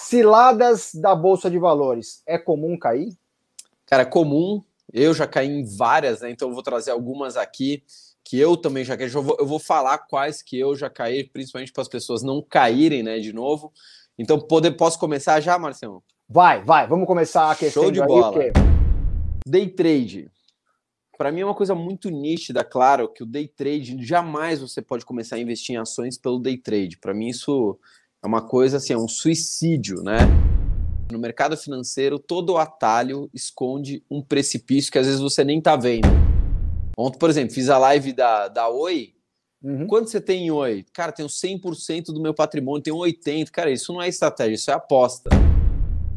Ciladas da Bolsa de Valores. É comum cair? Cara, é comum. Eu já caí em várias, né? Então eu vou trazer algumas aqui que eu também já caí. Eu vou, eu vou falar quais que eu já caí, principalmente para as pessoas não caírem, né, de novo. Então, poder, posso começar já, Marcelo? Vai, vai. Vamos começar a questão Show de bola. Day trade. Para mim é uma coisa muito nítida, claro, que o day trade jamais você pode começar a investir em ações pelo day trade. Para mim isso é uma coisa assim, é um suicídio, né? No mercado financeiro, todo atalho esconde um precipício que às vezes você nem tá vendo. Ontem, por exemplo, fiz a live da, da Oi. Uhum. Quanto você tem em Oi? Cara, tenho 100% do meu patrimônio, tenho 80%. Cara, isso não é estratégia, isso é aposta.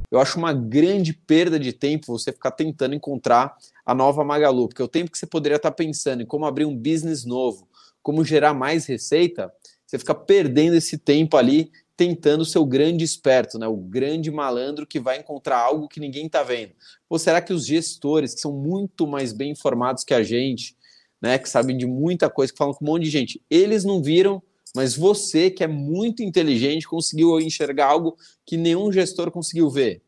Eu acho uma grande perda de tempo você ficar tentando encontrar a nova Magalu, porque o tempo que você poderia estar pensando em como abrir um business novo, como gerar mais receita, você fica perdendo esse tempo ali tentando ser o grande esperto, né? o grande malandro que vai encontrar algo que ninguém está vendo. Ou será que os gestores, que são muito mais bem informados que a gente, né, que sabem de muita coisa, que falam com um monte de gente, eles não viram mas você, que é muito inteligente, conseguiu enxergar algo que nenhum gestor conseguiu ver.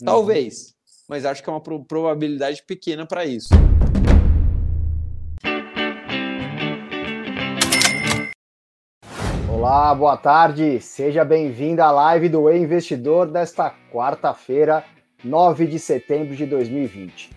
Uhum. Talvez, mas acho que é uma probabilidade pequena para isso. Olá, boa tarde. Seja bem-vindo à live do E Investidor desta quarta-feira, 9 de setembro de 2020.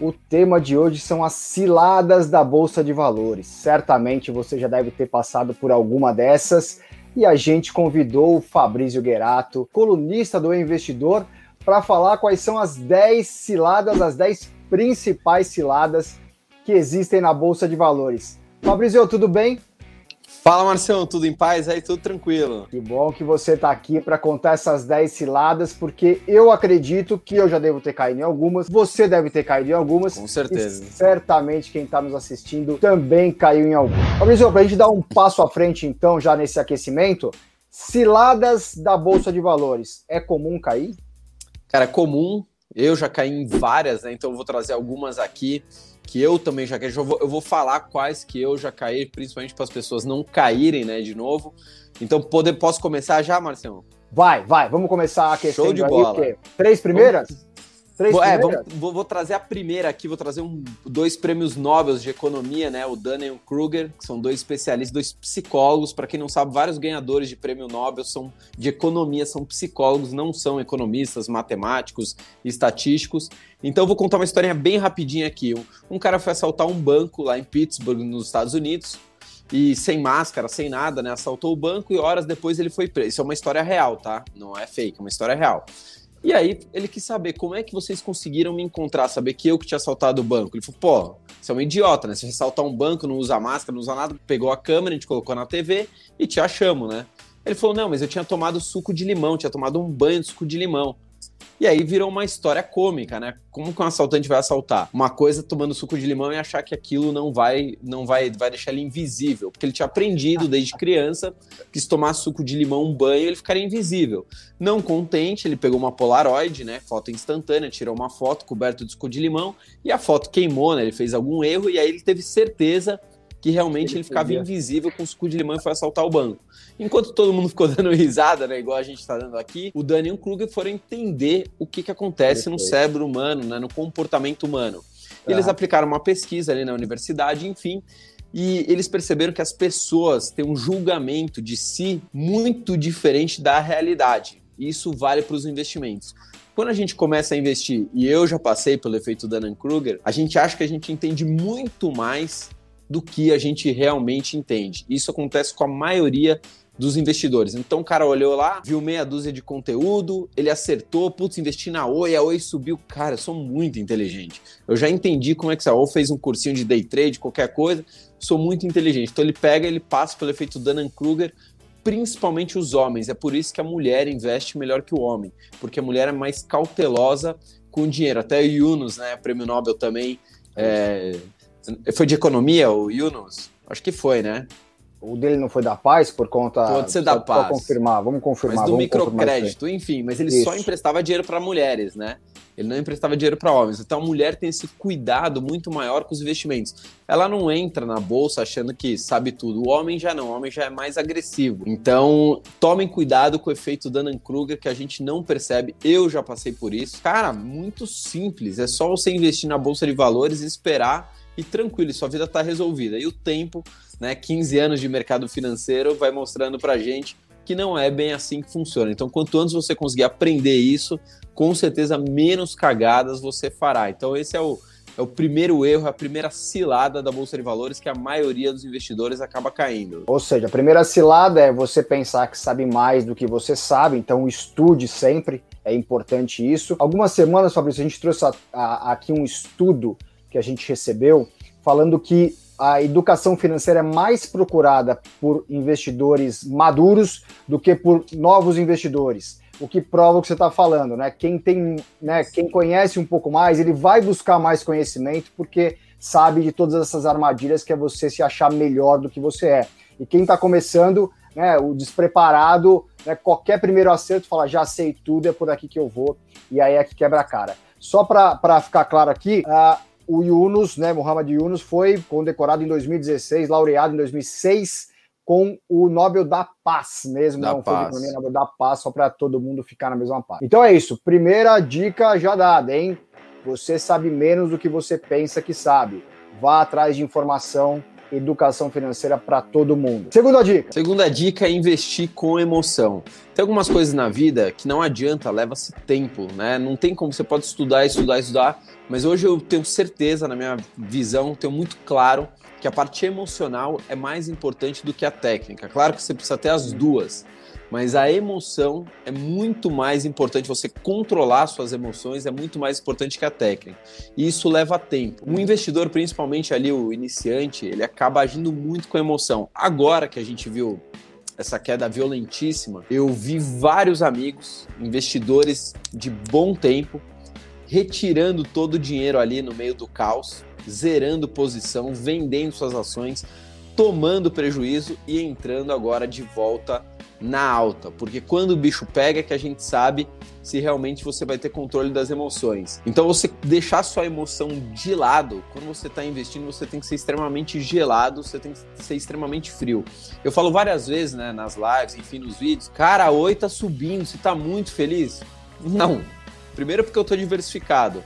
O tema de hoje são as ciladas da Bolsa de Valores. Certamente você já deve ter passado por alguma dessas e a gente convidou o Fabrício Guerato, colunista do Investidor, para falar quais são as 10 ciladas, as 10 principais ciladas que existem na Bolsa de Valores. Fabrício, tudo bem? Fala, Marcião, tudo em paz aí? Tudo tranquilo. Que bom que você está aqui para contar essas 10 ciladas, porque eu acredito que eu já devo ter caído em algumas, você deve ter caído em algumas. Com certeza. certamente quem está nos assistindo também caiu em algumas. Fabrício, para a gente dar um passo à frente, então, já nesse aquecimento, ciladas da Bolsa de Valores, é comum cair? Cara, é comum. Eu já caí em várias, né? Então eu vou trazer algumas aqui que eu também já caí. Eu vou, eu vou falar quais que eu já caí, principalmente para as pessoas não caírem, né, de novo. Então, poder, posso começar já, Marcelo? Vai, vai. Vamos começar a questão Show de bola. Três primeiras? Vamos... Três vou, é, vamos, vou, vou, trazer a primeira aqui, vou trazer um, dois prêmios Nobel de economia, né? O Daniel Kruger, que são dois especialistas, dois psicólogos. Para quem não sabe, vários ganhadores de prêmio Nobel são de economia, são psicólogos, não são economistas, matemáticos, estatísticos. Então eu vou contar uma historinha bem rapidinha aqui. Um, um cara foi assaltar um banco lá em Pittsburgh, nos Estados Unidos, e sem máscara, sem nada, né? Assaltou o banco e horas depois ele foi preso. Isso é uma história real, tá? Não é fake, é uma história real. E aí ele quis saber como é que vocês conseguiram me encontrar, saber que eu que tinha assaltado o banco. Ele falou, pô, você é um idiota, né? Você assaltar um banco, não usa máscara, não usa nada, pegou a câmera, a gente colocou na TV e te achamos, né? Ele falou, não, mas eu tinha tomado suco de limão, tinha tomado um banho de suco de limão. E aí virou uma história cômica, né? Como que um assaltante vai assaltar? Uma coisa tomando suco de limão e achar que aquilo não vai não vai, vai deixar ele invisível. Porque ele tinha aprendido desde criança que se tomar suco de limão, um banho, ele ficaria invisível. Não contente, ele pegou uma Polaroid, né? Foto instantânea, tirou uma foto coberta de suco de limão e a foto queimou, né? Ele fez algum erro e aí ele teve certeza que realmente ele, ele ficava invisível com o suco de limão e foi assaltar o banco. Enquanto todo mundo ficou dando risada, né, igual a gente está dando aqui, o Daniel e o Kruger foram entender o que, que acontece no cérebro humano, né, no comportamento humano. Eles aplicaram uma pesquisa ali na universidade, enfim, e eles perceberam que as pessoas têm um julgamento de si muito diferente da realidade. Isso vale para os investimentos. Quando a gente começa a investir, e eu já passei pelo efeito Dunning-Kruger, a gente acha que a gente entende muito mais do que a gente realmente entende. Isso acontece com a maioria dos investidores. Então o cara olhou lá, viu meia dúzia de conteúdo, ele acertou, putz, investi na Oi, a Oi subiu. Cara, eu sou muito inteligente. Eu já entendi como é que a Oi fez um cursinho de day trade, qualquer coisa. Sou muito inteligente. Então ele pega, ele passa pelo efeito Dunning-Kruger, principalmente os homens. É por isso que a mulher investe melhor que o homem, porque a mulher é mais cautelosa com o dinheiro. Até o Yunus, né, prêmio Nobel também, é, foi de economia, o Yunus? Acho que foi, né? o dele não foi da paz por conta. Pode ser da paz. confirmar, vamos confirmar. Mas do microcrédito, enfim, mas ele Isso. só emprestava dinheiro para mulheres, né? Ele não emprestava dinheiro para homens. Então a mulher tem esse cuidado muito maior com os investimentos. Ela não entra na bolsa achando que sabe tudo. O homem já não, o homem já é mais agressivo. Então tomem cuidado com o efeito Dunning-Kruger que a gente não percebe. Eu já passei por isso. Cara, muito simples. É só você investir na bolsa de valores e esperar e tranquilo, sua vida está resolvida. E o tempo, né, 15 anos de mercado financeiro, vai mostrando para gente que não é bem assim que funciona. Então, quanto antes você conseguir aprender isso, com certeza menos cagadas você fará. Então, esse é o, é o primeiro erro, a primeira cilada da Bolsa de Valores que a maioria dos investidores acaba caindo. Ou seja, a primeira cilada é você pensar que sabe mais do que você sabe, então estude sempre, é importante isso. Algumas semanas, Fabrício, a gente trouxe a, a, aqui um estudo que a gente recebeu, falando que a educação financeira é mais procurada por investidores maduros do que por novos investidores. O que prova o que você está falando, né? Quem tem, né? Quem conhece um pouco mais, ele vai buscar mais conhecimento porque sabe de todas essas armadilhas que é você se achar melhor do que você é. E quem está começando, né? O despreparado, né, qualquer primeiro acerto fala já sei tudo, é por aqui que eu vou e aí é que quebra a cara. Só para ficar claro aqui, uh, o Yunus, né, Muhammad Yunus, foi condecorado em 2016, laureado em 2006 com o Nobel da Paz mesmo, da não paz. foi o Nobel da Paz, só para todo mundo ficar na mesma paz. Então é isso, primeira dica já dada, hein? Você sabe menos do que você pensa que sabe. Vá atrás de informação educação financeira para todo mundo. Segunda dica. Segunda dica é investir com emoção. Tem algumas coisas na vida que não adianta, leva-se tempo, né? Não tem como você pode estudar, estudar, estudar, mas hoje eu tenho certeza, na minha visão, tenho muito claro que a parte emocional é mais importante do que a técnica. Claro que você precisa ter as duas, mas a emoção é muito mais importante. Você controlar suas emoções é muito mais importante que a técnica. E isso leva tempo. Um investidor, principalmente ali o iniciante, ele acaba agindo muito com emoção. Agora que a gente viu essa queda violentíssima, eu vi vários amigos, investidores de bom tempo, retirando todo o dinheiro ali no meio do caos, zerando posição, vendendo suas ações, tomando prejuízo e entrando agora de volta na alta, porque quando o bicho pega é que a gente sabe se realmente você vai ter controle das emoções. Então você deixar sua emoção de lado, quando você está investindo, você tem que ser extremamente gelado, você tem que ser extremamente frio. Eu falo várias vezes, né, nas lives, enfim, nos vídeos, cara, oi tá subindo, você tá muito feliz? Não. Primeiro porque eu tô diversificado.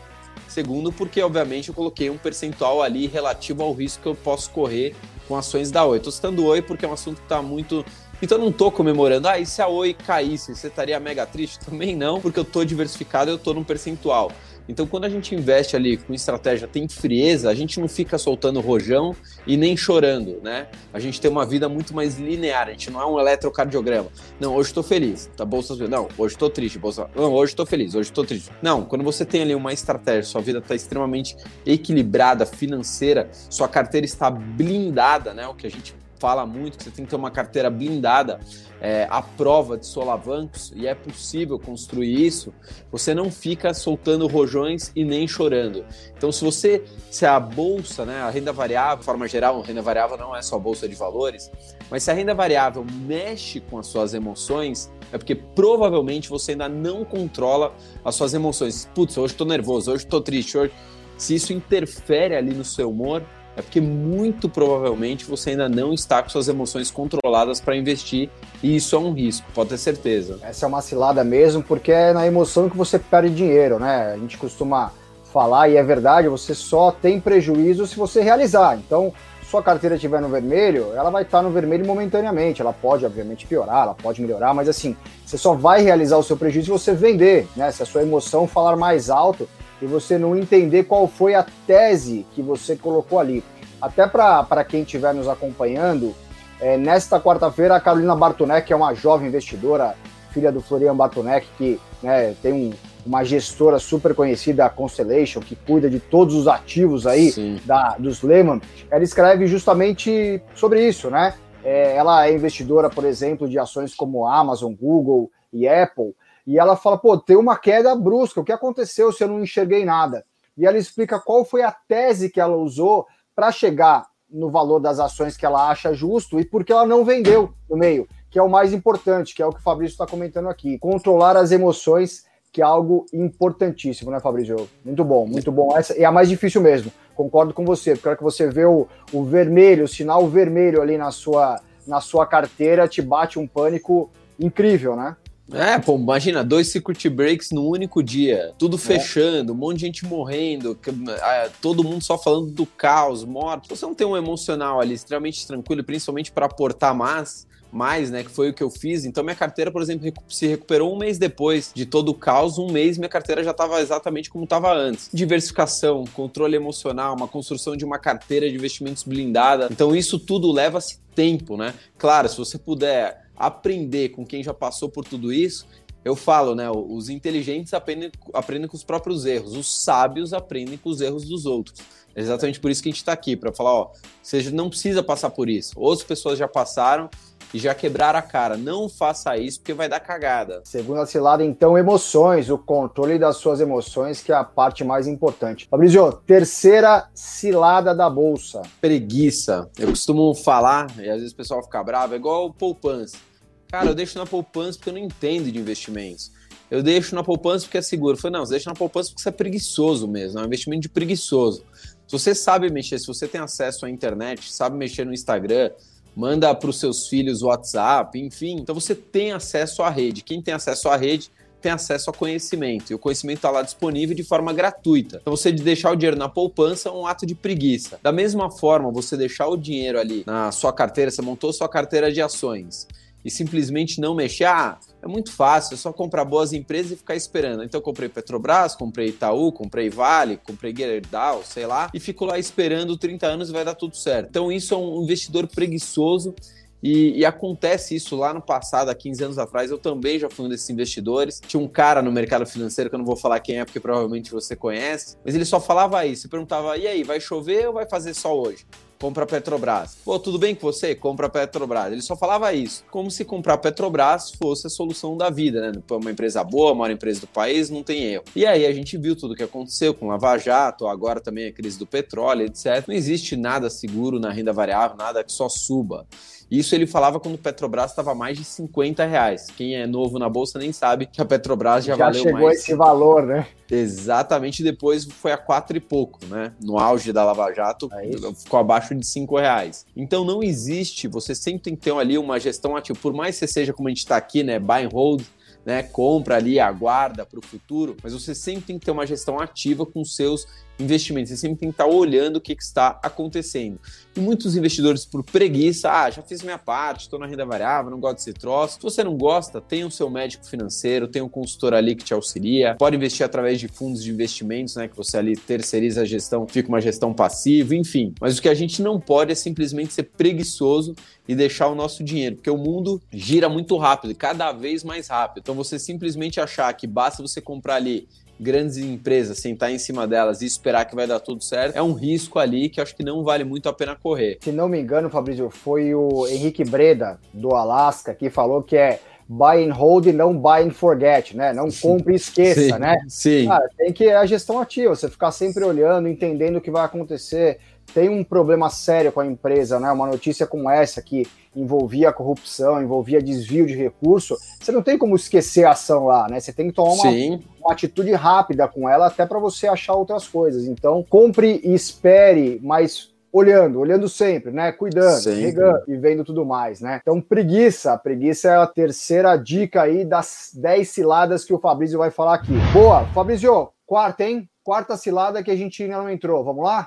Segundo, porque obviamente eu coloquei um percentual ali relativo ao risco que eu posso correr com ações da Oi. Estou citando Oi porque é um assunto que está muito então eu não tô comemorando, ah, e se a Oi caísse, você estaria mega triste? Também não, porque eu tô diversificado eu tô num percentual. Então, quando a gente investe ali com estratégia, tem frieza, a gente não fica soltando rojão e nem chorando, né? A gente tem uma vida muito mais linear, a gente não é um eletrocardiograma. Não, hoje estou feliz, tá bolsa Não, hoje estou triste, bolsa. Não, hoje estou feliz, hoje estou triste. Não, quando você tem ali uma estratégia, sua vida está extremamente equilibrada, financeira, sua carteira está blindada, né? O que a gente fala muito que você tem que ter uma carteira blindada é, à prova de solavancos e é possível construir isso, você não fica soltando rojões e nem chorando. Então, se você, se a bolsa, né, a renda variável, de forma geral, a renda variável não é só bolsa de valores, mas se a renda variável mexe com as suas emoções, é porque provavelmente você ainda não controla as suas emoções. Putz, hoje estou nervoso, hoje estou triste, hoje. Se isso interfere ali no seu humor, é porque muito provavelmente você ainda não está com suas emoções controladas para investir e isso é um risco, pode ter certeza. Essa é uma cilada mesmo, porque é na emoção que você perde dinheiro, né? A gente costuma falar, e é verdade, você só tem prejuízo se você realizar. Então, sua carteira estiver no vermelho, ela vai estar no vermelho momentaneamente. Ela pode, obviamente, piorar, ela pode melhorar, mas assim, você só vai realizar o seu prejuízo se você vender, né? Se a sua emoção falar mais alto e você não entender qual foi a tese que você colocou ali. Até para quem estiver nos acompanhando, é, nesta quarta-feira, a Carolina Bartonek, que é uma jovem investidora, filha do Florian Bartonek, que né, tem um, uma gestora super conhecida, a Constellation, que cuida de todos os ativos aí da, dos Lehman, ela escreve justamente sobre isso, né? É, ela é investidora, por exemplo, de ações como Amazon, Google e Apple, e ela fala, pô, tem uma queda brusca, o que aconteceu se eu não enxerguei nada? E ela explica qual foi a tese que ela usou para chegar no valor das ações que ela acha justo e porque ela não vendeu no meio, que é o mais importante, que é o que o Fabrício está comentando aqui. Controlar as emoções, que é algo importantíssimo, né, Fabrício? Muito bom, muito bom. Essa é a mais difícil mesmo. Concordo com você, porque a hora que você vê o, o vermelho, o sinal vermelho ali na sua, na sua carteira, te bate um pânico incrível, né? É, pô, imagina, dois circuit breaks no único dia, tudo é. fechando, um monte de gente morrendo, é, todo mundo só falando do caos, morto. Você não tem um emocional ali extremamente tranquilo, principalmente para aportar mais, mais, né? Que foi o que eu fiz. Então, minha carteira, por exemplo, se recuperou um mês depois de todo o caos. Um mês, minha carteira já estava exatamente como estava antes. Diversificação, controle emocional, uma construção de uma carteira de investimentos blindada. Então, isso tudo leva-se tempo, né? Claro, se você puder aprender com quem já passou por tudo isso, eu falo, né? Os inteligentes aprendem, aprendem com os próprios erros, os sábios aprendem com os erros dos outros. É exatamente por isso que a gente está aqui, para falar, ó, você não precisa passar por isso. Outras pessoas já passaram e já quebraram a cara. Não faça isso porque vai dar cagada. Segunda cilada, então, emoções, o controle das suas emoções, que é a parte mais importante. Fabrício, terceira cilada da bolsa. Preguiça. Eu costumo falar, e às vezes o pessoal fica bravo, é igual poupança Cara, eu deixo na poupança porque eu não entendo de investimentos. Eu deixo na poupança porque é seguro. Eu falei, não, você deixa na poupança porque você é preguiçoso mesmo, é um investimento de preguiçoso. Se você sabe mexer, se você tem acesso à internet, sabe mexer no Instagram, manda para os seus filhos WhatsApp, enfim, então você tem acesso à rede. Quem tem acesso à rede tem acesso a conhecimento. E o conhecimento está lá disponível de forma gratuita. Então, você de deixar o dinheiro na poupança é um ato de preguiça. Da mesma forma, você deixar o dinheiro ali na sua carteira, você montou sua carteira de ações e simplesmente não mexer, ah, é muito fácil, é só comprar boas empresas e ficar esperando. Então eu comprei Petrobras, comprei Itaú, comprei Vale, comprei Gerdau, sei lá, e fico lá esperando 30 anos e vai dar tudo certo. Então isso é um investidor preguiçoso e, e, acontece isso lá no passado, há 15 anos atrás, eu também já fui um desses investidores. Tinha um cara no mercado financeiro, que eu não vou falar quem é, porque provavelmente você conhece, mas ele só falava isso. Perguntava, e aí, vai chover ou vai fazer sol hoje? Compra Petrobras. Pô, tudo bem com você? Compra Petrobras. Ele só falava isso. Como se comprar Petrobras fosse a solução da vida, né? Uma empresa boa, a maior empresa do país, não tem erro. E aí a gente viu tudo o que aconteceu com Lava Jato, agora também a crise do petróleo, etc. Não existe nada seguro na renda variável, nada que só suba. Isso ele falava quando o Petrobras estava mais de 50 reais. Quem é novo na bolsa nem sabe que a Petrobras já, já valeu chegou mais. esse valor, né? Exatamente, depois foi a quatro e pouco, né? No auge da Lava Jato, é ficou abaixo de 5 reais. Então não existe, você sempre tem que ter ali uma gestão ativa. Por mais que você seja como a gente está aqui, né? Buy and hold, né? Compra ali, aguarda para o futuro, mas você sempre tem que ter uma gestão ativa com seus investimentos. Você sempre tem que estar olhando o que, que está acontecendo. E muitos investidores, por preguiça, ah, já fiz minha parte, estou na renda variável, não gosto desse troço. Se você não gosta, tem o seu médico financeiro, tem um consultor ali que te auxilia, pode investir através de fundos de investimentos, né? Que você ali terceiriza a gestão, fica uma gestão passiva, enfim. Mas o que a gente não pode é simplesmente ser preguiçoso e deixar o nosso dinheiro, porque o mundo gira muito rápido, cada vez mais rápido. Então você simplesmente achar que basta você comprar ali grandes empresas, sentar em cima delas e esperar que vai dar tudo certo, é um risco ali que acho que não vale muito a pena correr. Se não me engano, Fabrício, foi o Henrique Breda, do Alasca, que falou que é buy and hold e não buy and forget, né? Não compre e esqueça, sim, né? Sim. Cara, tem que é a gestão ativa, você ficar sempre olhando, entendendo o que vai acontecer. Tem um problema sério com a empresa, né? Uma notícia como essa que envolvia corrupção, envolvia desvio de recurso, você não tem como esquecer a ação lá, né? Você tem que tomar uma, uma atitude rápida com ela até para você achar outras coisas. Então, compre e espere, mas olhando, olhando sempre, né? Cuidando, regando e vendo tudo mais, né? Então, preguiça. Preguiça é a terceira dica aí das 10 ciladas que o Fabrício vai falar aqui. Boa, Fabrício, quarta, hein? Quarta cilada que a gente ainda não entrou. Vamos lá?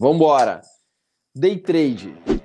Vambora. Day trade.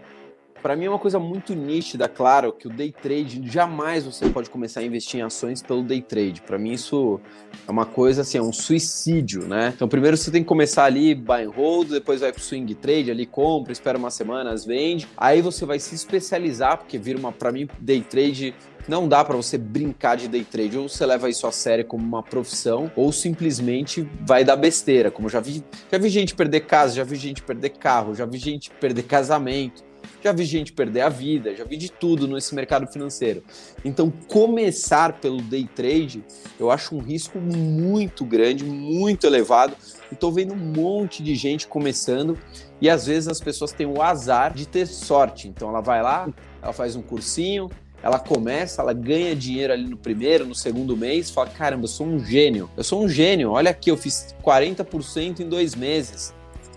Para mim é uma coisa muito nítida, claro, que o day trade jamais você pode começar a investir em ações pelo day trade. Para mim isso é uma coisa assim, é um suicídio, né? Então primeiro você tem que começar ali buy and hold, depois vai pro swing trade, ali compra, espera umas semanas, vende. Aí você vai se especializar, porque vira uma para mim day trade não dá para você brincar de day trade. Ou você leva isso a sério como uma profissão, ou simplesmente vai dar besteira. Como já vi, já vi gente perder casa, já vi gente perder carro, já vi gente perder casamento Já vi gente perder a vida, já vi de tudo nesse mercado financeiro. Então, começar pelo day trade, eu acho um risco muito grande, muito elevado. E tô vendo um monte de gente começando e às vezes as pessoas têm o azar de ter sorte. Então ela vai lá, ela faz um cursinho, ela começa, ela ganha dinheiro ali no primeiro, no segundo mês, fala: caramba, eu sou um gênio, eu sou um gênio, olha aqui, eu fiz 40% em dois meses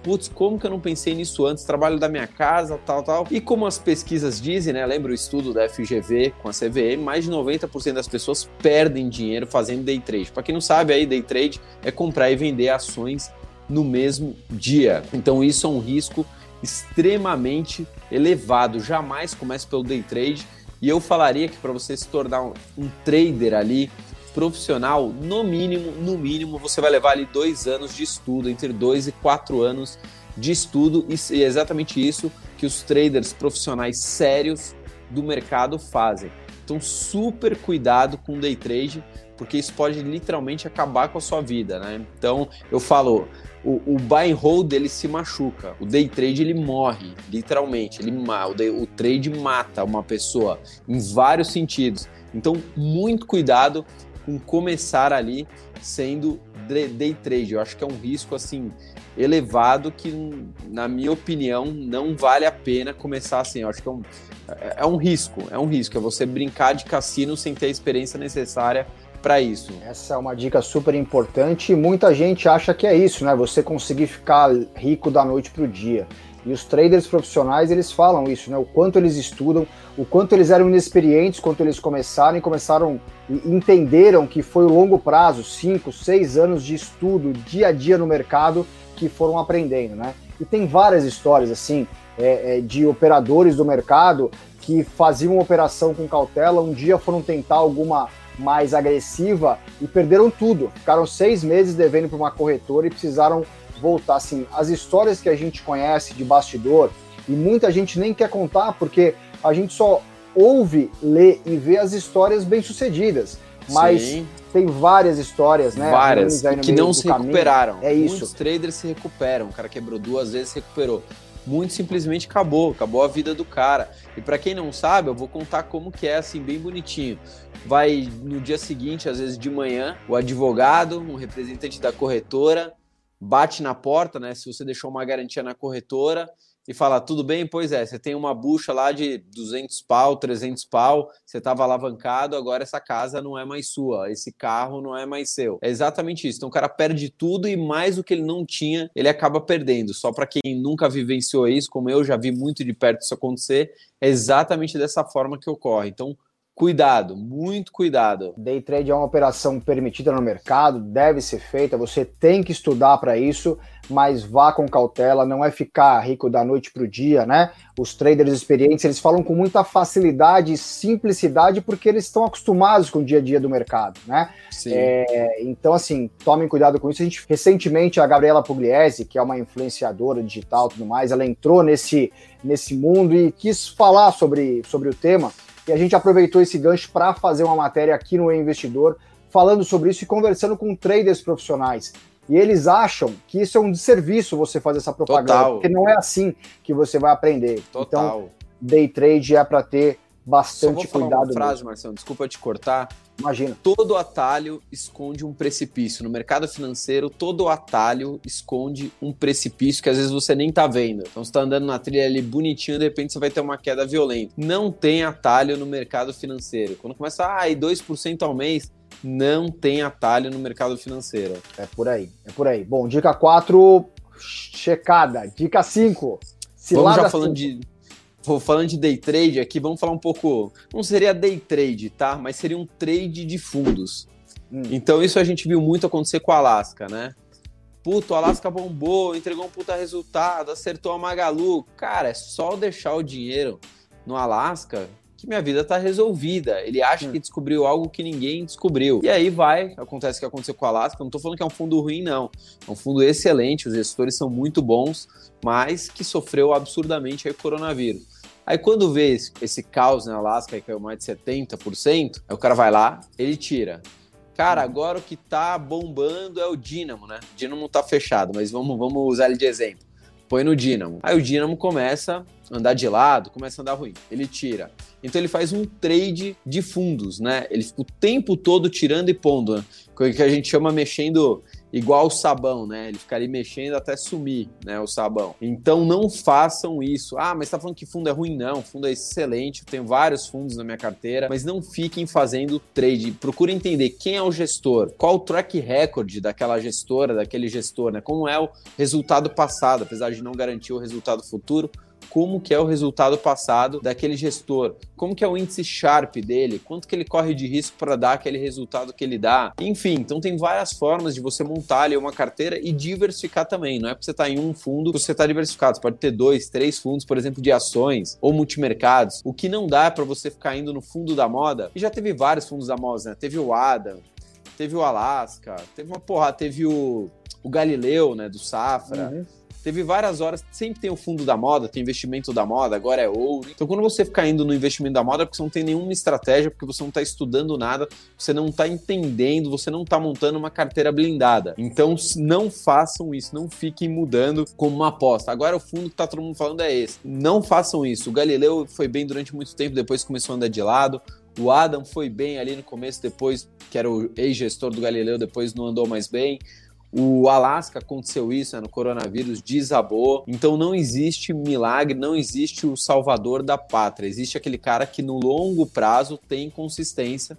putz, como que eu não pensei nisso antes? Trabalho da minha casa, tal, tal. E como as pesquisas dizem, né? Lembra o estudo da FGV com a CVM, mais de 90% das pessoas perdem dinheiro fazendo day trade. Para quem não sabe, aí day trade é comprar e vender ações no mesmo dia. Então isso é um risco extremamente elevado. Jamais comece pelo day trade. E eu falaria que para você se tornar um, um trader ali profissional, no mínimo, no mínimo, você vai levar ali dois anos de estudo, entre dois e quatro anos de estudo, e é exatamente isso que os traders profissionais sérios do mercado fazem. Então, super cuidado com day trade, porque isso pode literalmente acabar com a sua vida, né? Então, eu falo, o, o buy and hold ele se machuca, o day trade ele morre, literalmente, ele o, o trade mata uma pessoa em vários sentidos. Então, muito cuidado com começar ali sendo day trade. Eu acho que é um risco assim elevado que, na minha opinião, não vale a pena começar assim. Eu acho que é um, é, é um risco, é um risco. É você brincar de cassino sem ter a experiência necessária para isso. Essa é uma dica super importante e muita gente acha que é isso, né? Você conseguir ficar rico da noite para o dia. E os traders profissionais, eles falam isso, né? O quanto eles estudam, o quanto eles eram inexperientes quando eles começaram e começaram e entenderam que foi o longo prazo, cinco, seis anos de estudo, dia a dia no mercado, que foram aprendendo, né? E tem várias histórias, assim, é, é, de operadores do mercado que faziam uma operação com cautela, um dia foram tentar alguma mais agressiva e perderam tudo. Ficaram seis meses devendo para uma corretora e precisaram voltar, assim, as histórias que a gente conhece de bastidor, e muita gente nem quer contar porque a gente só ouve, lê e vê as histórias bem-sucedidas. Mas Sim. tem várias histórias, né? Várias, que não se caminho. recuperaram. É isso. Muitos traders se recuperam. O cara quebrou duas vezes, se recuperou. Muito simplesmente acabou, acabou a vida do cara. E para quem não sabe, eu vou contar como que é assim, bem bonitinho. Vai no dia seguinte, às vezes de manhã, o advogado, um representante da corretora, bate na porta, né? Se você deixou uma garantia na corretora e fala, tudo bem, pois é, você tem uma bucha lá de 200 pau, 300 pau, você estava alavancado, agora essa casa não é mais sua, esse carro não é mais seu. É exatamente isso. Então o cara perde tudo e mais do que ele não tinha, ele acaba perdendo. Só para quem nunca vivenciou isso, como eu já vi muito de perto isso acontecer, é exatamente dessa forma que ocorre. Então Cuidado, muito cuidado. Day trade é uma operação permitida no mercado, deve ser feita, você tem que estudar para isso, mas vá com cautela, não é ficar rico da noite para o dia, né? Os traders experientes, eles falam com muita facilidade e simplicidade porque eles estão acostumados com o dia a dia do mercado, né? Sim. É, então, assim, tomem cuidado com isso. A gente, recentemente, a Gabriela Pugliese, que é uma influenciadora digital e tudo mais, ela entrou nesse, nesse mundo e quis falar sobre, sobre o tema, e a gente aproveitou esse gancho para fazer uma matéria aqui no Investidor falando sobre isso e conversando com traders profissionais. E eles acham que isso é um desserviço você fazer essa propaganda, Total. porque não é assim que você vai aprender. Total. Então, day trade é para ter bastante Só vou cuidado. Uma frase, Marcelo, desculpa te cortar. Imagina. Todo atalho esconde um precipício. No mercado financeiro, todo atalho esconde um precipício que às vezes você nem tá vendo. Então você tá andando na trilha ali bonitinho, de repente você vai ter uma queda violenta. Não tem atalho no mercado financeiro. Quando começa, ah, e 2% ao mês, não tem atalho no mercado financeiro. É por aí, é por aí. Bom, dica 4, checada. Dica 5, Vamos já falando de falando de day trade aqui, vamos falar um pouco. Não seria day trade, tá? Mas seria um trade de fundos. Hum. Então, isso a gente viu muito acontecer com a Alaska, né? Puto, a Alaska bombou, entregou um puta resultado, acertou a Magalu. Cara, é só deixar o dinheiro no Alasca que minha vida tá resolvida. Ele acha hum. que descobriu algo que ninguém descobriu. E aí vai, acontece o que aconteceu com a Alaska. Não tô falando que é um fundo ruim, não. É um fundo excelente, os gestores são muito bons, mas que sofreu absurdamente aí o coronavírus. Aí quando vê esse, esse caos na Alaska, que caiu mais de 70%, aí o cara vai lá, ele tira. Cara, uhum. agora o que tá bombando é o Dínamo, né? O Dínamo tá fechado, mas vamos, vamos usar ele de exemplo. põe no Dynamo. Aí o Dynamo começa a andar de lado, começa a andar ruim. Ele tira. Então ele faz um trade de fundos, né? Ele fica o tempo todo tirando e pondo, né? que a gente chama mexendo igual o sabão, né? Ele ficaria mexendo até sumir, né? O sabão. Então não façam isso. Ah, mas tá falando que fundo é ruim? Não, fundo é excelente. Eu tenho vários fundos na minha carteira, mas não fiquem fazendo trade. Procure entender quem é o gestor, qual o track record daquela gestora, daquele gestor, né? Como é o resultado passado, apesar de não garantir o resultado futuro como que é o resultado passado daquele gestor, como que é o índice Sharp dele, quanto que ele corre de risco para dar aquele resultado que ele dá. Enfim, então tem várias formas de você montar ali uma carteira e diversificar também. Não é porque você está em um fundo que você está diversificado. Você pode ter dois, três fundos, por exemplo, de ações ou multimercados. O que não dá é para você ficar indo no fundo da moda. E já teve vários fundos da moda, né? Teve o Adam, teve o Alaska, teve uma porra, teve o, o Galileu, né, do Safra. Uhum. Teve várias horas, sempre tem o fundo da moda, tem investimento da moda, agora é ouro. Então, quando você ficar indo no investimento da moda, é porque você não tem nenhuma estratégia, porque você não está estudando nada, você não está entendendo, você não está montando uma carteira blindada. Então, não façam isso, não fiquem mudando como uma aposta. Agora, o fundo que tá todo mundo falando é esse. Não façam isso. O Galileu foi bem durante muito tempo, depois começou a andar de lado. O Adam foi bem ali no começo, depois, que era o ex-gestor do Galileu, depois não andou mais bem. O Alasca aconteceu isso né, no coronavírus, desabou. Então não existe milagre, não existe o salvador da pátria. Existe aquele cara que no longo prazo tem consistência,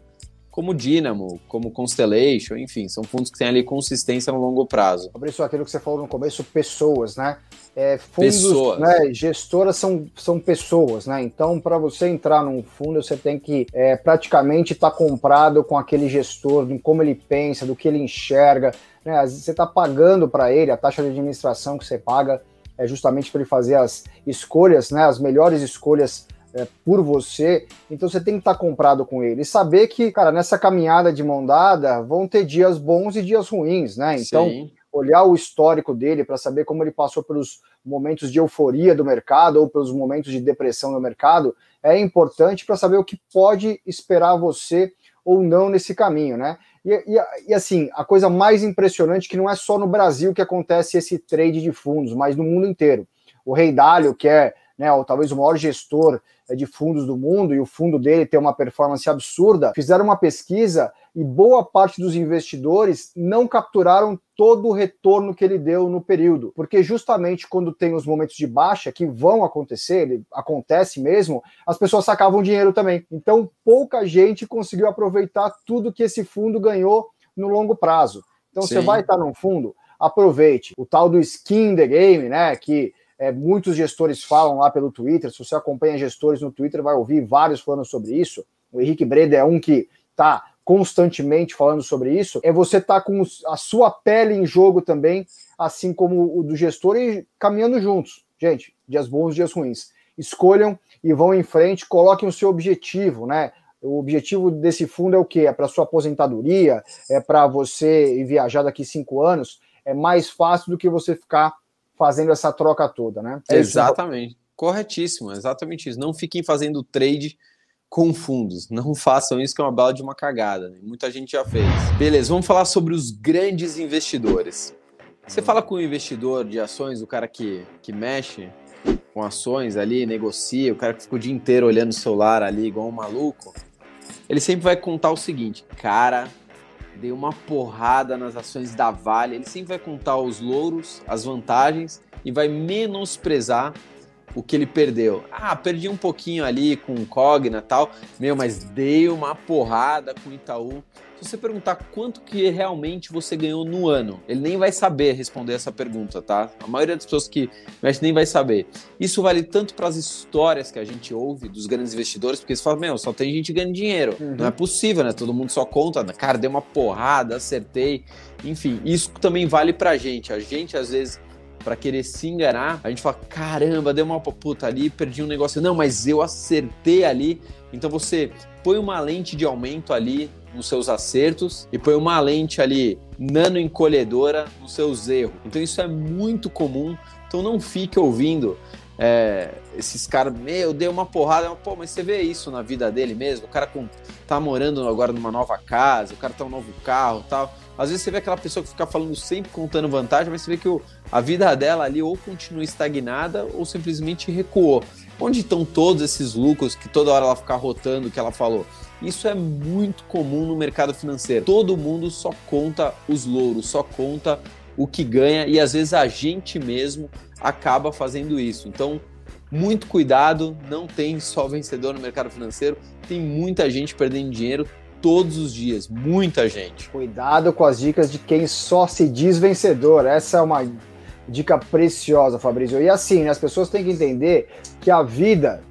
como Dynamo, como Constellation, enfim, são fundos que têm ali consistência no longo prazo. Fabrício, aquilo que você falou no começo, pessoas, né? É, fundos, pessoas. Né, gestoras são, são pessoas, né? Então, para você entrar num fundo, você tem que é, praticamente estar tá comprado com aquele gestor, de como ele pensa, do que ele enxerga, né? Você está pagando para ele, a taxa de administração que você paga é justamente para ele fazer as escolhas, né? as melhores escolhas é, por você. Então você tem que estar tá comprado com ele. E saber que, cara, nessa caminhada de mão dada vão ter dias bons e dias ruins, né? Então, Sim. olhar o histórico dele para saber como ele passou pelos momentos de euforia do mercado ou pelos momentos de depressão do mercado é importante para saber o que pode esperar você ou não nesse caminho, né? E, e, e, assim, a coisa mais impressionante é que não é só no Brasil que acontece esse trade de fundos, mas no mundo inteiro. O Rei Dalio, que é né, talvez o maior gestor de fundos do mundo, e o fundo dele tem uma performance absurda, fizeram uma pesquisa e boa parte dos investidores não capturaram todo o retorno que ele deu no período, porque justamente quando tem os momentos de baixa que vão acontecer, ele acontece mesmo, as pessoas sacavam dinheiro também. Então pouca gente conseguiu aproveitar tudo que esse fundo ganhou no longo prazo. Então Sim. você vai estar num fundo, aproveite o tal do skin the game, né, que é, muitos gestores falam lá pelo Twitter. Se você acompanha gestores no Twitter, vai ouvir vários falando sobre isso. O Henrique Breda é um que está constantemente falando sobre isso. É você estar tá com a sua pele em jogo também, assim como o do gestor, e caminhando juntos. Gente, dias bons, dias ruins. Escolham e vão em frente, coloquem o seu objetivo, né? O objetivo desse fundo é o quê? É para sua aposentadoria? É para você viajar daqui cinco anos? É mais fácil do que você ficar fazendo essa troca toda, né? É exatamente. Isso. Corretíssimo, exatamente isso. Não fiquem fazendo trade com fundos. Não façam isso que é uma bala de uma cagada. Né? Muita gente já fez. Beleza, vamos falar sobre os grandes investidores. Você fala com o investidor de ações, o cara que, que mexe com ações ali, negocia, o cara que fica o dia inteiro olhando o celular ali igual um maluco, ele sempre vai contar o seguinte, cara, dei uma porrada nas ações da Vale. Ele sempre vai contar os louros, as vantagens e vai menosprezar o que ele perdeu. Ah, perdi um pouquinho ali com o Cogna e tal, meu, mas dei uma porrada com o Itaú. Se você perguntar quanto que realmente você ganhou no ano, ele nem vai saber responder essa pergunta, tá? A maioria das pessoas que investem nem vai saber. Isso vale tanto para as histórias que a gente ouve dos grandes investidores, porque eles falam, meu, só tem gente ganhando dinheiro. Uhum. Não é possível, né? Todo mundo só conta, cara, dei uma porrada, acertei. Enfim, isso também vale pra gente. A gente, às vezes, para querer se enganar, a gente fala: caramba, deu uma puta ali, perdi um negócio. Não, mas eu acertei ali. Então você põe uma lente de aumento ali nos seus acertos e põe uma lente ali nano encolhedora nos seus erros. Então isso é muito comum. Então não fique ouvindo é, esses caras, meu, deu uma porrada, pô, mas você vê isso na vida dele mesmo, o cara com, tá morando agora numa nova casa, o cara tá um novo carro tal. Às vezes você vê aquela pessoa que fica falando sempre contando vantagem, mas você vê que o, a vida dela ali ou continua estagnada ou simplesmente recuou. Onde estão todos esses lucros que toda hora ela fica rotando que ela falou? Isso é muito comum no mercado financeiro. Todo mundo só conta os louros, só conta o que ganha e às vezes a gente mesmo acaba fazendo isso. Então, muito cuidado, não tem só vencedor no mercado financeiro, tem muita gente perdendo dinheiro todos os dias, muita gente. Cuidado com as dicas de quem só se diz vencedor. Essa é uma dica preciosa, Fabrício. E assim, né, as pessoas têm que entender que a vida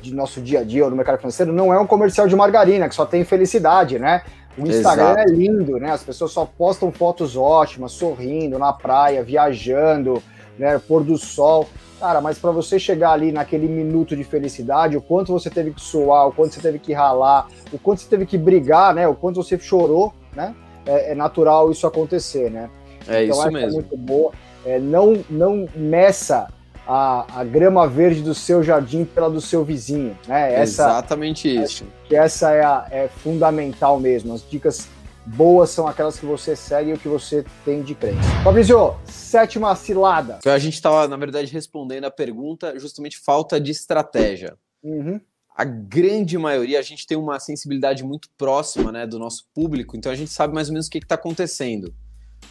de nosso dia a dia ou no mercado financeiro não é um comercial de margarina que só tem felicidade, né? O Instagram Exato. é lindo, né? As pessoas só postam fotos ótimas, sorrindo na praia, viajando, né, pôr do sol. Cara, mas para você chegar ali naquele minuto de felicidade, o quanto você teve que suar, o quanto você teve que ralar, o quanto você teve que brigar, né? O quanto você chorou, né? É, é natural isso acontecer, né? É então, isso mesmo. É muito boa. É, não, não meça a, a grama verde do seu jardim pela do seu vizinho, né? Essa, Exatamente isso. Que essa é, a, é fundamental mesmo. As dicas boas são aquelas que você segue e o que você tem de crença. Fabrício, sétima cilada. A gente estava, na verdade, respondendo a pergunta justamente falta de estratégia. Uhum. A grande maioria, a gente tem uma sensibilidade muito próxima né, do nosso público, então a gente sabe mais ou menos o que está acontecendo.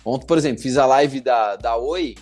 Ontem, por exemplo, fiz a live da, da Oi,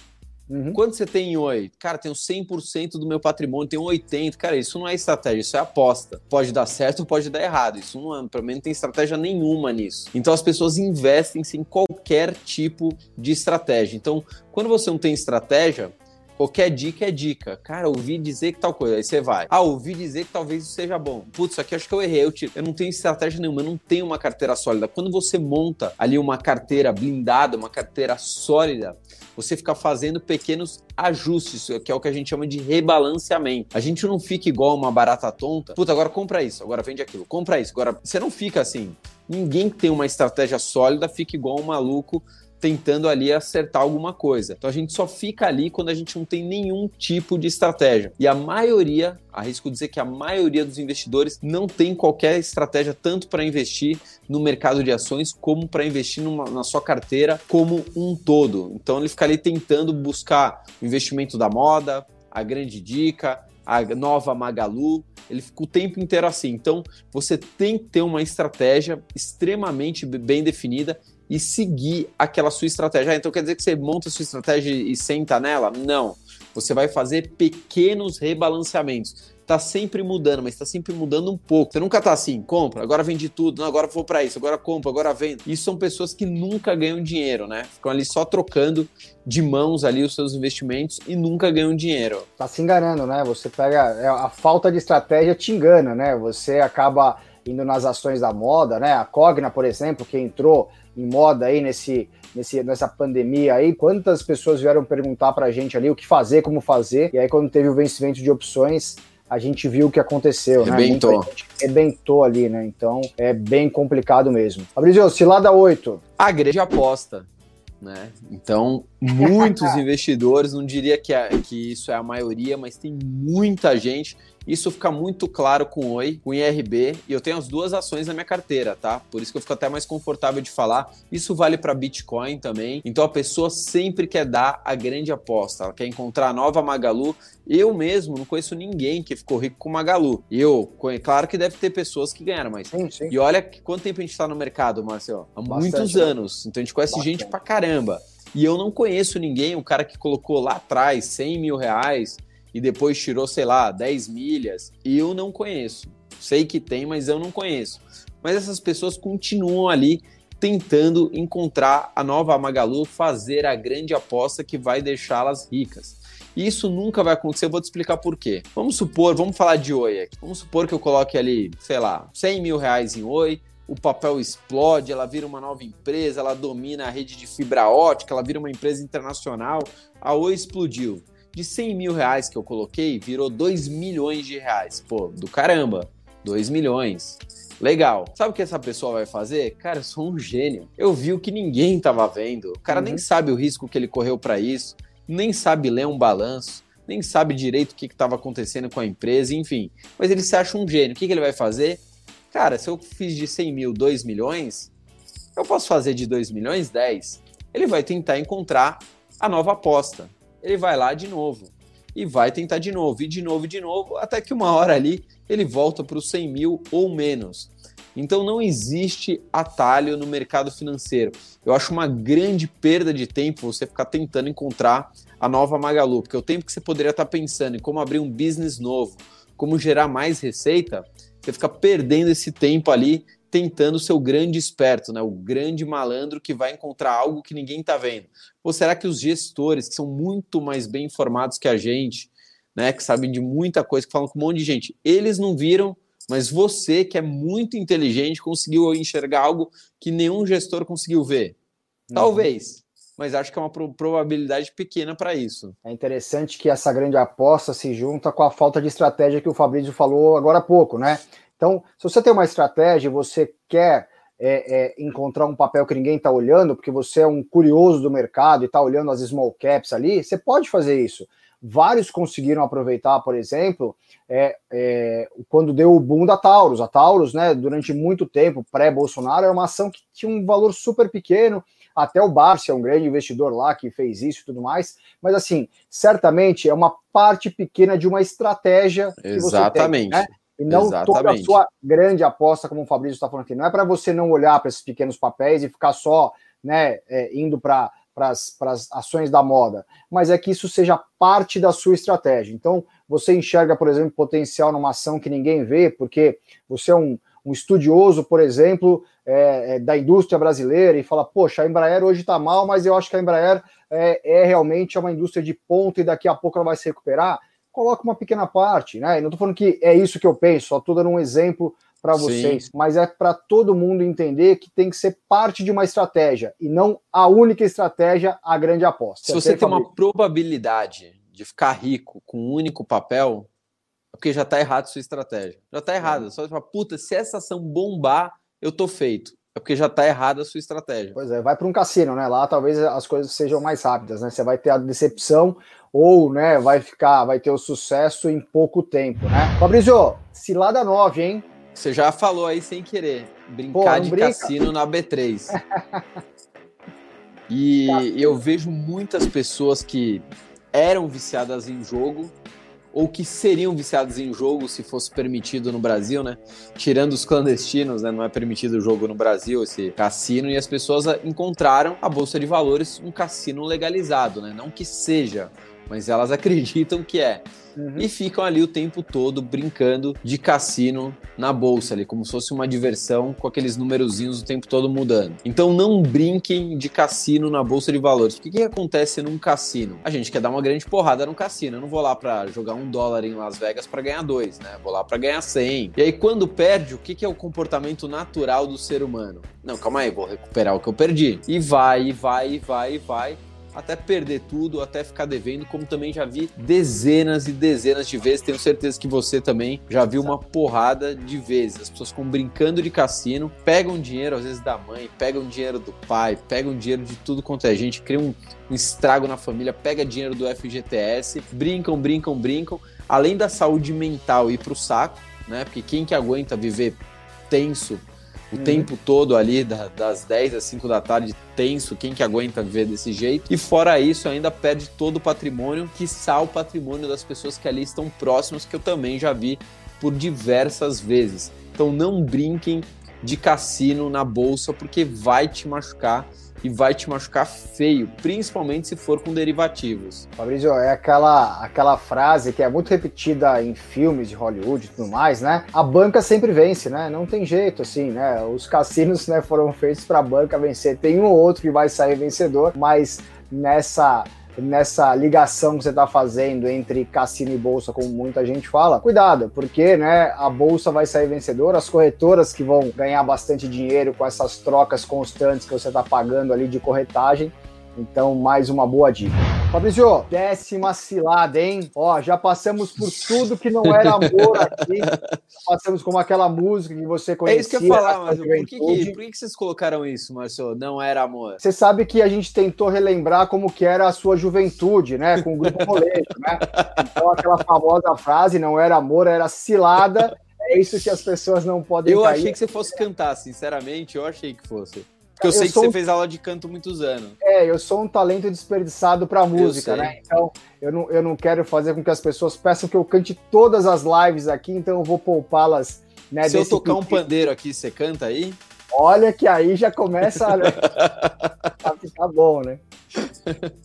Uhum. Quanto você tem em Oi? Cara, tenho 100% do meu patrimônio, tenho 80%. Cara, isso não é estratégia, isso é aposta. Pode dar certo, pode dar errado. Isso não é, pra mim não tem estratégia nenhuma nisso. Então as pessoas investem em qualquer tipo de estratégia. Então, quando você não tem estratégia, Qualquer dica é dica. Cara, ouvi dizer que tal coisa. Aí você vai. Ah, ouvi dizer que talvez isso seja bom. Putz, isso aqui acho que eu errei. Eu, te... eu não tenho estratégia nenhuma, eu não tenho uma carteira sólida. Quando você monta ali uma carteira blindada, uma carteira sólida, você fica fazendo pequenos ajustes, que é o que a gente chama de rebalanceamento. A gente não fica igual uma barata tonta. Puta, agora compra isso, agora vende aquilo, compra isso. Agora, você não fica assim. Ninguém que tem uma estratégia sólida fica igual um maluco tentando ali acertar alguma coisa. Então a gente só fica ali quando a gente não tem nenhum tipo de estratégia. E a maioria, arrisco dizer que a maioria dos investidores não tem qualquer estratégia tanto para investir no mercado de ações como para investir numa, na sua carteira como um todo. Então ele fica ali tentando buscar o investimento da moda, a grande dica, a nova Magalu, ele fica o tempo inteiro assim. Então, você tem que ter uma estratégia extremamente bem definida e seguir aquela sua estratégia. Ah, então quer dizer que você monta a sua estratégia e senta nela? Não. Você vai fazer pequenos rebalanceamentos. Tá sempre mudando, mas tá sempre mudando um pouco. Você nunca tá assim, compra, agora vende tudo, não, agora vou para isso, agora compra, agora vendo. Isso são pessoas que nunca ganham dinheiro, né? Ficam ali só trocando de mãos ali os seus investimentos e nunca ganham dinheiro. Tá se enganando, né? Você pega é, a falta de estratégia te engana, né? Você acaba indo nas ações da moda, né? A Cogna, por exemplo, que entrou em moda aí nesse, nesse, nessa pandemia aí, quantas pessoas vieram perguntar para a gente ali o que fazer, como fazer, e aí quando teve o vencimento de opções, a gente viu o que aconteceu, né? Rebentou. Rebentou ali, né? Então é bem complicado mesmo. Fabrício, cilada 8. A grande aposta. Né? Então, muitos investidores, não diria que, é, que isso é a maioria, mas tem muita gente isso fica muito claro com Oi, com IRB, e eu tenho as duas ações na minha carteira, tá? Por isso que eu fico até mais confortável de falar. Isso vale para Bitcoin também. Então a pessoa sempre quer dar a grande aposta, ela quer encontrar a nova Magalu. Eu mesmo não conheço ninguém que ficou rico com Magalu. Eu, claro que deve ter pessoas que ganharam, mas. Sim, sim. E olha quanto tempo a gente está no mercado, Marcelo? Há Bastante, muitos né? anos. Então a gente conhece Bastante. gente pra caramba. E eu não conheço ninguém, o cara que colocou lá atrás 100 mil reais e depois tirou, sei lá, 10 milhas. Eu não conheço. Sei que tem, mas eu não conheço. Mas essas pessoas continuam ali tentando encontrar a nova Magalu, fazer a grande aposta que vai deixá-las ricas. Isso nunca vai acontecer, eu vou te explicar por quê. Vamos supor, vamos falar de Oi aqui. Vamos supor que eu coloque ali, sei lá, 100 mil reais em Oi, o papel explode, ela vira uma nova empresa, ela domina a rede de fibra ótica, ela vira uma empresa internacional. A Oi explodiu de 100 mil reais que eu coloquei, virou 2 milhões de reais. Pô, do caramba, 2 milhões. Legal. Sabe o que essa pessoa vai fazer? Cara, eu sou um gênio. Eu vi o que ninguém tava vendo. O cara uhum. nem sabe o risco que ele correu para isso, nem sabe ler um balanço, nem sabe direito o que estava acontecendo com a empresa, enfim. Mas ele se acha um gênio. O que, que ele vai fazer? Cara, se eu fiz de 100 mil 2 milhões, eu posso fazer de 2 milhões 10. Ele vai tentar encontrar a nova aposta. Ele vai lá de novo e vai tentar de novo, e de novo, e de novo, até que uma hora ali ele volta para os 100 mil ou menos. Então não existe atalho no mercado financeiro. Eu acho uma grande perda de tempo você ficar tentando encontrar a nova Magalu, porque o tempo que você poderia estar pensando em como abrir um business novo, como gerar mais receita, você fica perdendo esse tempo ali tentando ser o grande esperto, né? o grande malandro que vai encontrar algo que ninguém está vendo. Ou será que os gestores, que são muito mais bem informados que a gente, né, que sabem de muita coisa, que falam com um monte de gente, eles não viram mas você, que é muito inteligente, conseguiu enxergar algo que nenhum gestor conseguiu ver. Uhum. Talvez, mas acho que é uma probabilidade pequena para isso. É interessante que essa grande aposta se junta com a falta de estratégia que o Fabrício falou agora há pouco, né? Então, se você tem uma estratégia, você quer é, é, encontrar um papel que ninguém está olhando, porque você é um curioso do mercado e está olhando as small caps ali, você pode fazer isso. Vários conseguiram aproveitar, por exemplo, é, é, quando deu o boom da Taurus. A Taurus, né, durante muito tempo, pré-Bolsonaro, era uma ação que tinha um valor super pequeno. Até o Barça é um grande investidor lá que fez isso e tudo mais. Mas, assim, certamente é uma parte pequena de uma estratégia que Exatamente. você tem. Né? E não Exatamente. toda a sua grande aposta, como o Fabrício está falando aqui. Não é para você não olhar para esses pequenos papéis e ficar só né, é, indo para as ações da moda, mas é que isso seja parte da sua estratégia. Então, você enxerga, por exemplo, potencial numa ação que ninguém vê, porque você é um, um estudioso, por exemplo, é, é, da indústria brasileira e fala: Poxa, a Embraer hoje está mal, mas eu acho que a Embraer é, é, realmente uma indústria de ponta e daqui a pouco ela vai se recuperar. Coloca uma pequena parte, né? E não estou falando que é isso que eu penso, só estou dando um exemplo para vocês, Sim. mas é para todo mundo entender que tem que ser parte de uma estratégia e não a única estratégia, a grande aposta. Se você tem uma probabilidade de ficar rico com um único papel, é porque já está errado sua estratégia. Já está errado. É. Só fala, puta, se essa ação bombar, eu tô feito. É porque já está errada a sua estratégia. Pois é, vai para um cassino, né? Lá talvez as coisas sejam mais rápidas, né? Você vai ter a decepção ou, né, vai ficar, vai ter o sucesso em pouco tempo, né? Fabrício, cilada 9, hein? Você já falou aí sem querer. Brincar Pô, de brinca. cassino na B3. e eu vejo muitas pessoas que eram viciadas em jogo ou que seriam viciadas em jogo se fosse permitido no Brasil, né? Tirando os clandestinos, né? Não é permitido o jogo no Brasil, esse cassino, e as pessoas encontraram a Bolsa de Valores um cassino legalizado, né? Não que seja mas elas acreditam que é. Uhum. E ficam ali o tempo todo brincando de cassino na bolsa, ali, como se fosse uma diversão com aqueles numerozinhos o tempo todo mudando. Então não brinquem de cassino na bolsa de valores. O que, que acontece num cassino? A gente quer dar uma grande porrada no cassino. Eu não vou lá para jogar um dólar em Las Vegas para ganhar dois, né? Vou lá para ganhar 100. E aí quando perde, o que, que é o comportamento natural do ser humano? Não, calma aí, vou recuperar o que eu perdi. E vai, e vai, e vai, e vai até perder tudo, até ficar devendo, como também já vi dezenas e dezenas de vezes. Tenho certeza que você também já viu uma porrada de vezes. As pessoas ficam brincando de cassino, pegam dinheiro, às vezes da mãe, pegam dinheiro do pai, pegam dinheiro de tudo quanto é gente, criam um, um estrago na família, pega dinheiro do FGTS, brincam, brincam, brincam. Além da saúde mental ir pro saco, né? Porque quem que aguenta viver tenso o uhum. tempo todo ali, das 10 às 5 da tarde, tenso, quem que aguenta ver desse jeito. E fora isso, ainda perde todo o patrimônio, que o patrimônio das pessoas que ali estão próximas, que eu também já vi por diversas vezes. Então não brinquem de cassino na bolsa, porque vai te machucar e vai te machucar feio, principalmente se for com derivativos. Fabrício, é aquela, aquela frase que é muito repetida em filmes de Hollywood e tudo mais, né? A banca sempre vence, né? Não tem jeito, assim, né? Os cassinos né, foram feitos para a banca vencer. Tem um ou outro que vai sair vencedor, mas nessa nessa ligação que você está fazendo entre cassino e bolsa, como muita gente fala, cuidado, porque né, a bolsa vai sair vencedora, as corretoras que vão ganhar bastante dinheiro com essas trocas constantes que você está pagando ali de corretagem. Então, mais uma boa dica. Fabrício, décima cilada, hein? Ó, já passamos por tudo que não era amor aqui. passamos como aquela música que você conhecia. É isso que eu ia falar, mas por que, que, por que, vocês colocaram isso, Marcelo? Não era amor. Você sabe que a gente tentou relembrar como que era a sua juventude, né? Com o grupo Molejo, né? Então, aquela famosa frase, não era amor, era cilada. É isso que as pessoas não podem Eu cair. achei que você fosse cantar, sinceramente, eu achei que fosse. Porque eu, eu sei que você um... fez aula de canto muitos anos. É, eu sou um talento desperdiçado para música, né? Então, eu não, eu não quero fazer com que as pessoas peçam que eu cante todas as lives aqui, então eu vou poupá-las. Né, Se eu tocar um pandeiro aqui, você canta aí? Olha que aí já começa né, a ficar bom, né?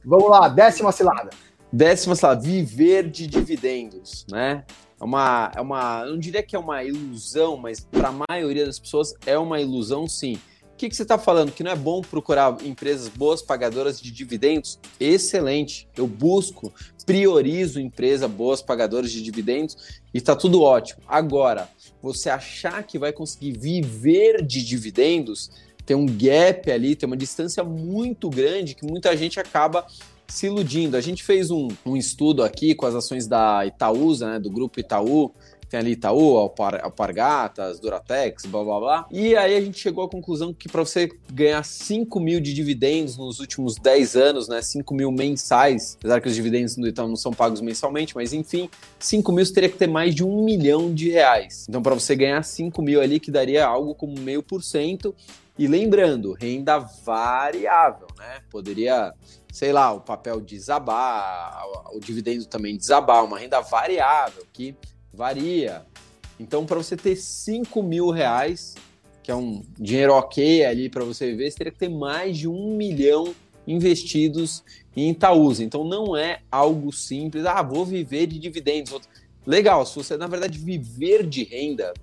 Vamos lá, décima cilada. Décima cilada, viver de dividendos, né? É uma, é uma, eu não diria que é uma ilusão, mas para a maioria das pessoas é uma ilusão, sim. Que, que você está falando? Que não é bom procurar empresas boas pagadoras de dividendos? Excelente. Eu busco, priorizo empresa boas pagadoras de dividendos e está tudo ótimo. Agora, você achar que vai conseguir viver de dividendos, tem um gap ali, tem uma distância muito grande que muita gente acaba se iludindo. A gente fez um, um estudo aqui com as ações da Itaúsa, né, do grupo Itaú, tem ali Itaú, Alpar, Alpargatas, Duratex, blá blá blá. E aí a gente chegou à conclusão que para você ganhar 5 mil de dividendos nos últimos 10 anos, né? 5 mil mensais, apesar que os dividendos do Itaú não são pagos mensalmente, mas enfim, 5 mil você teria que ter mais de um milhão de reais. Então, para você ganhar 5 mil ali, que daria algo como meio por cento. E lembrando, renda variável, né? Poderia sei lá, o papel desabar, o dividendo também desabar, uma renda variável que varia. Então, para você ter 5 mil reais, que é um dinheiro ok ali para você viver, você teria que ter mais de um milhão investidos em Itaúsa. Então, não é algo simples. Ah, vou viver de dividendos. Legal, se você, na verdade, viver de renda,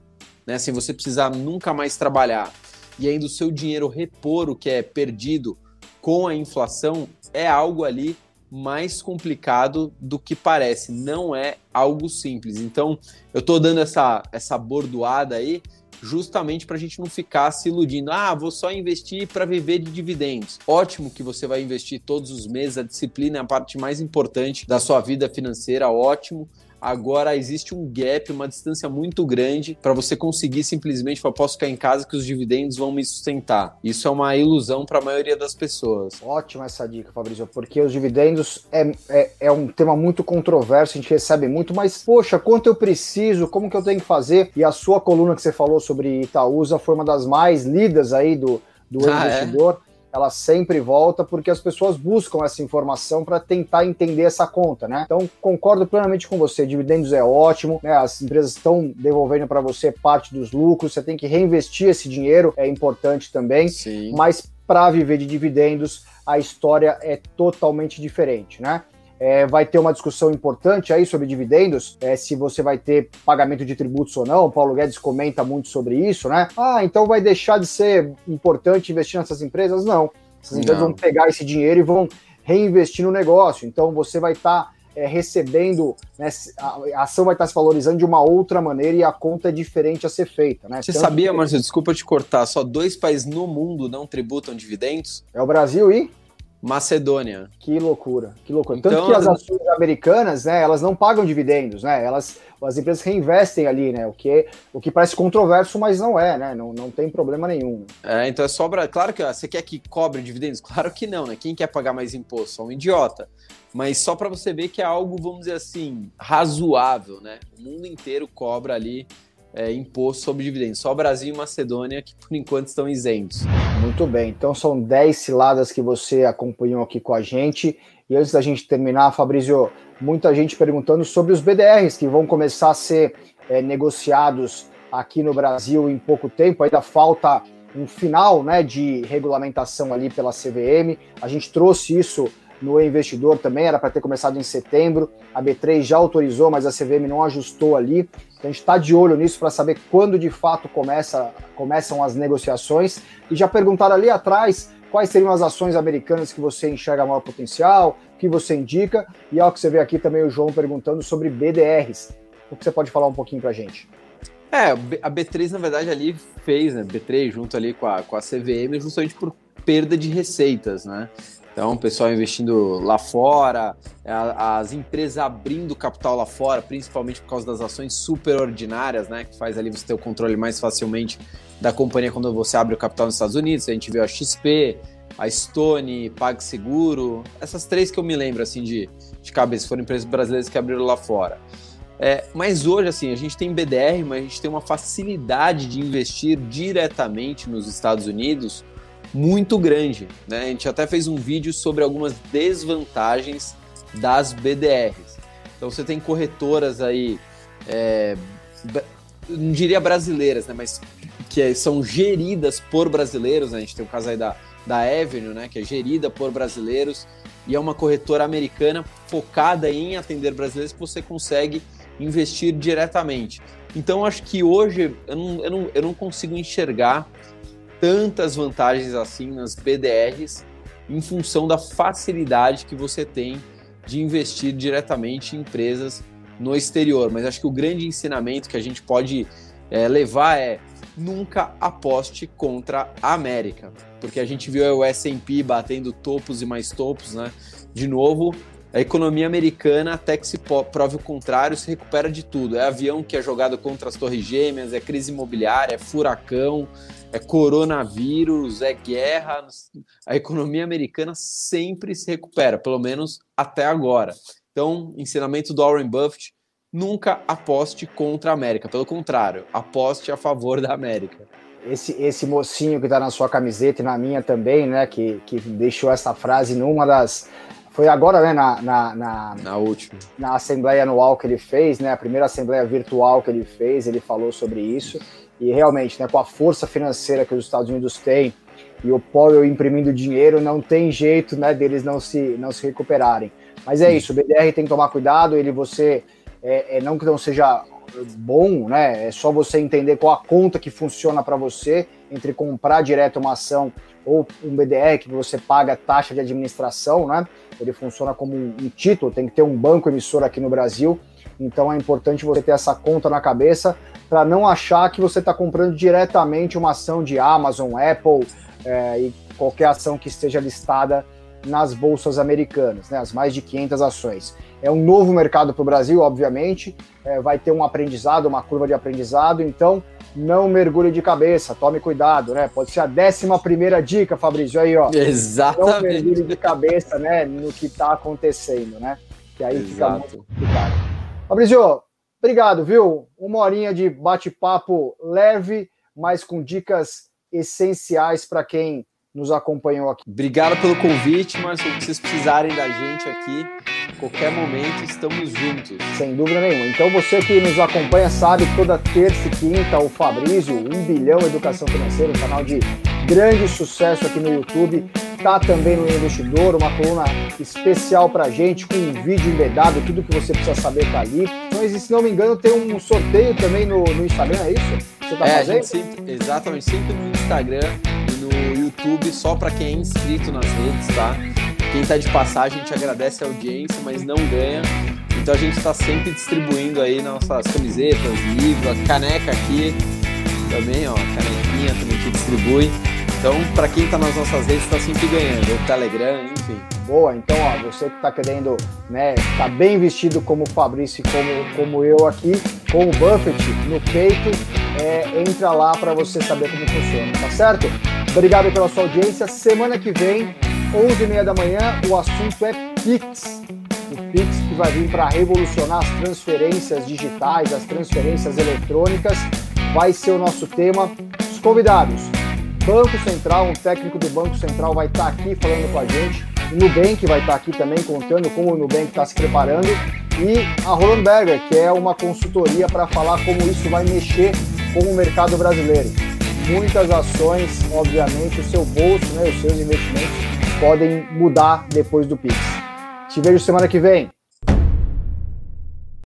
né, sem você precisar nunca mais trabalhar, e ainda o seu dinheiro repor o que é perdido com a inflação, é algo ali mais complicado do que parece. Não é algo simples. Então, eu estou dando essa, essa bordoada aí justamente para a gente não ficar se iludindo. Ah, vou só investir para viver de dividendos. Ótimo que você vai investir todos os meses, a disciplina é a parte mais importante da sua vida financeira, ótimo agora existe um gap, uma distância muito grande para você conseguir simplesmente falar, posso ficar em casa que os dividendos vão me sustentar. Isso é uma ilusão para a maioria das pessoas. Ótima essa dica, Fabrício, porque os dividendos é, é, é, um tema muito controverso, a gente recebe muito, mas poxa, quanto eu preciso, como que eu tenho que fazer? E a sua coluna que você falou sobre Itaúsa foi uma das mais lidas aí do, do ah, é? investidor. É? Ela sempre volta porque as pessoas buscam essa informação para tentar entender essa conta, né? Então, concordo plenamente com você, dividendos é ótimo, né? As empresas estão devolvendo para você parte dos lucros, você tem que reinvestir esse dinheiro, é importante também, Sim. mas para viver de dividendos, a história é totalmente diferente, né? É, vai ter uma discussão importante aí sobre dividendos, é, se você vai ter pagamento de tributos ou não. O Paulo Guedes comenta muito sobre isso, né? Ah, então vai deixar de ser importante investir nessas empresas? Não. Essas empresas não. vão pegar esse dinheiro e vão reinvestir no negócio. Então você vai estar. Tá é, recebendo, né, a ação vai estar tá se valorizando de uma outra maneira e a conta é diferente a ser feita. Né? Você Tanto sabia, que... Marcelo, desculpa te cortar, só dois países no mundo não tributam dividendos? É o Brasil e? Macedônia. Que loucura, que loucura. Então, Tanto que as ações americanas, né, elas não pagam dividendos, né? Elas, as empresas reinvestem ali, né? O que, o que parece controverso, mas não é, né? Não, não tem problema nenhum. É, então é sobra. Claro que ó, você quer que cobre dividendos? Claro que não, né? Quem quer pagar mais imposto? Só um idiota. Mas só para você ver que é algo, vamos dizer assim, razoável, né? O mundo inteiro cobra ali é, imposto sobre dividendos. Só Brasil e Macedônia que por enquanto estão isentos. Muito bem, então são 10 ciladas que você acompanhou aqui com a gente. E antes da gente terminar, Fabrício, muita gente perguntando sobre os BDRs que vão começar a ser é, negociados aqui no Brasil em pouco tempo. Ainda falta um final né, de regulamentação ali pela CVM. A gente trouxe isso no investidor também, era para ter começado em setembro. A B3 já autorizou, mas a CVM não ajustou ali. Então a gente está de olho nisso para saber quando de fato começa, começam as negociações. E já perguntaram ali atrás quais seriam as ações americanas que você enxerga maior potencial, que você indica. E ao que você vê aqui também o João perguntando sobre BDRs. O que você pode falar um pouquinho para a gente? É, a B3 na verdade ali fez, né? B3 junto ali com a, com a CVM, justamente por perda de receitas, né? Então, o pessoal investindo lá fora, as empresas abrindo capital lá fora, principalmente por causa das ações superordinárias, né? Que faz ali você ter o controle mais facilmente da companhia quando você abre o capital nos Estados Unidos. A gente viu a XP, a Stone, PagSeguro, essas três que eu me lembro, assim, de, de cabeça, foram empresas brasileiras que abriram lá fora. É, mas hoje, assim, a gente tem BDR, mas a gente tem uma facilidade de investir diretamente nos Estados Unidos muito grande. Né? A gente até fez um vídeo sobre algumas desvantagens das BDRs. Então você tem corretoras aí, é, não diria brasileiras, né? mas que são geridas por brasileiros. Né? A gente tem o caso aí da, da Avenue, né? que é gerida por brasileiros e é uma corretora americana focada em atender brasileiros que você consegue investir diretamente. Então, acho que hoje eu não, eu não, eu não consigo enxergar tantas vantagens assim nas BDRs em função da facilidade que você tem de investir diretamente em empresas no exterior. Mas acho que o grande ensinamento que a gente pode é, levar é nunca aposte contra a América, porque a gente viu o S&P batendo topos e mais topos, né? De novo, a economia americana, até que se prove o contrário, se recupera de tudo. É avião que é jogado contra as torres gêmeas, é crise imobiliária, é furacão, é coronavírus, é guerra. A economia americana sempre se recupera, pelo menos até agora. Então, ensinamento do Warren Buffett, nunca aposte contra a América. Pelo contrário, aposte a favor da América. Esse, esse mocinho que está na sua camiseta e na minha também, né, que, que deixou essa frase numa das... Foi agora, né, na, na, na, na última. Na assembleia anual que ele fez, né, a primeira assembleia virtual que ele fez, ele falou sobre isso. E realmente, né, com a força financeira que os Estados Unidos têm e o Powell imprimindo dinheiro, não tem jeito né, deles não se, não se recuperarem. Mas é isso, o BDR tem que tomar cuidado, ele você, é, é não que não seja bom, né? É só você entender qual a conta que funciona para você entre comprar direto uma ação ou um BDR que você paga taxa de administração, né? Ele funciona como um, título, tem que ter um banco emissor aqui no Brasil então é importante você ter essa conta na cabeça para não achar que você está comprando diretamente uma ação de Amazon, Apple é, e qualquer ação que esteja listada nas bolsas americanas, né, as mais de 500 ações. É um novo mercado para o Brasil, obviamente, é, vai ter um aprendizado, uma curva de aprendizado, então não mergulhe de cabeça, tome cuidado, né? Pode ser a décima primeira dica, Fabrício, aí, ó. Exatamente. Não mergulhe de cabeça, né, no que está acontecendo, né? Que aí Exato. fica muito complicado. Fabrício, obrigado, viu? Uma horinha de bate-papo leve, mas com dicas essenciais para quem nos acompanhou aqui. Obrigado pelo convite, mas se vocês precisarem da gente aqui, qualquer momento estamos juntos. Sem dúvida nenhuma. Então você que nos acompanha sabe, toda terça e quinta o Fabrício, 1 bilhão Educação Financeira, um canal de grande sucesso aqui no YouTube tá também no Investidor, uma coluna especial pra gente, com um vídeo embedado, tudo que você precisa saber tá ali. Mas, se não me engano, tem um sorteio também no, no Instagram, é isso? Você tá é, fazendo? Sempre, exatamente, sempre no Instagram YouTube, só para quem é inscrito nas redes, tá? Quem tá de passagem, a gente agradece a audiência, mas não ganha. Então a gente está sempre distribuindo aí nossas camisetas, livros, caneca aqui também, ó, canequinha também que distribui. Então, para quem está nas nossas redes, está sempre ganhando, o Telegram, enfim. Boa, então, ó, você que está querendo, né, tá bem vestido como o Fabrício como, como eu aqui, com o Buffett no peito, é, entra lá para você saber como funciona, tá certo? Obrigado pela sua audiência. Semana que vem, 11h30 da manhã, o assunto é Pix. O Pix que vai vir para revolucionar as transferências digitais, as transferências eletrônicas, vai ser o nosso tema. Os convidados, Banco Central, um técnico do Banco Central vai estar aqui falando com a gente. O Nubank vai estar aqui também contando como o Nubank está se preparando. E a Roland Berger, que é uma consultoria para falar como isso vai mexer com o mercado brasileiro. Muitas ações, obviamente, o seu bolso, né, os seus investimentos podem mudar depois do Pix. Te vejo semana que vem.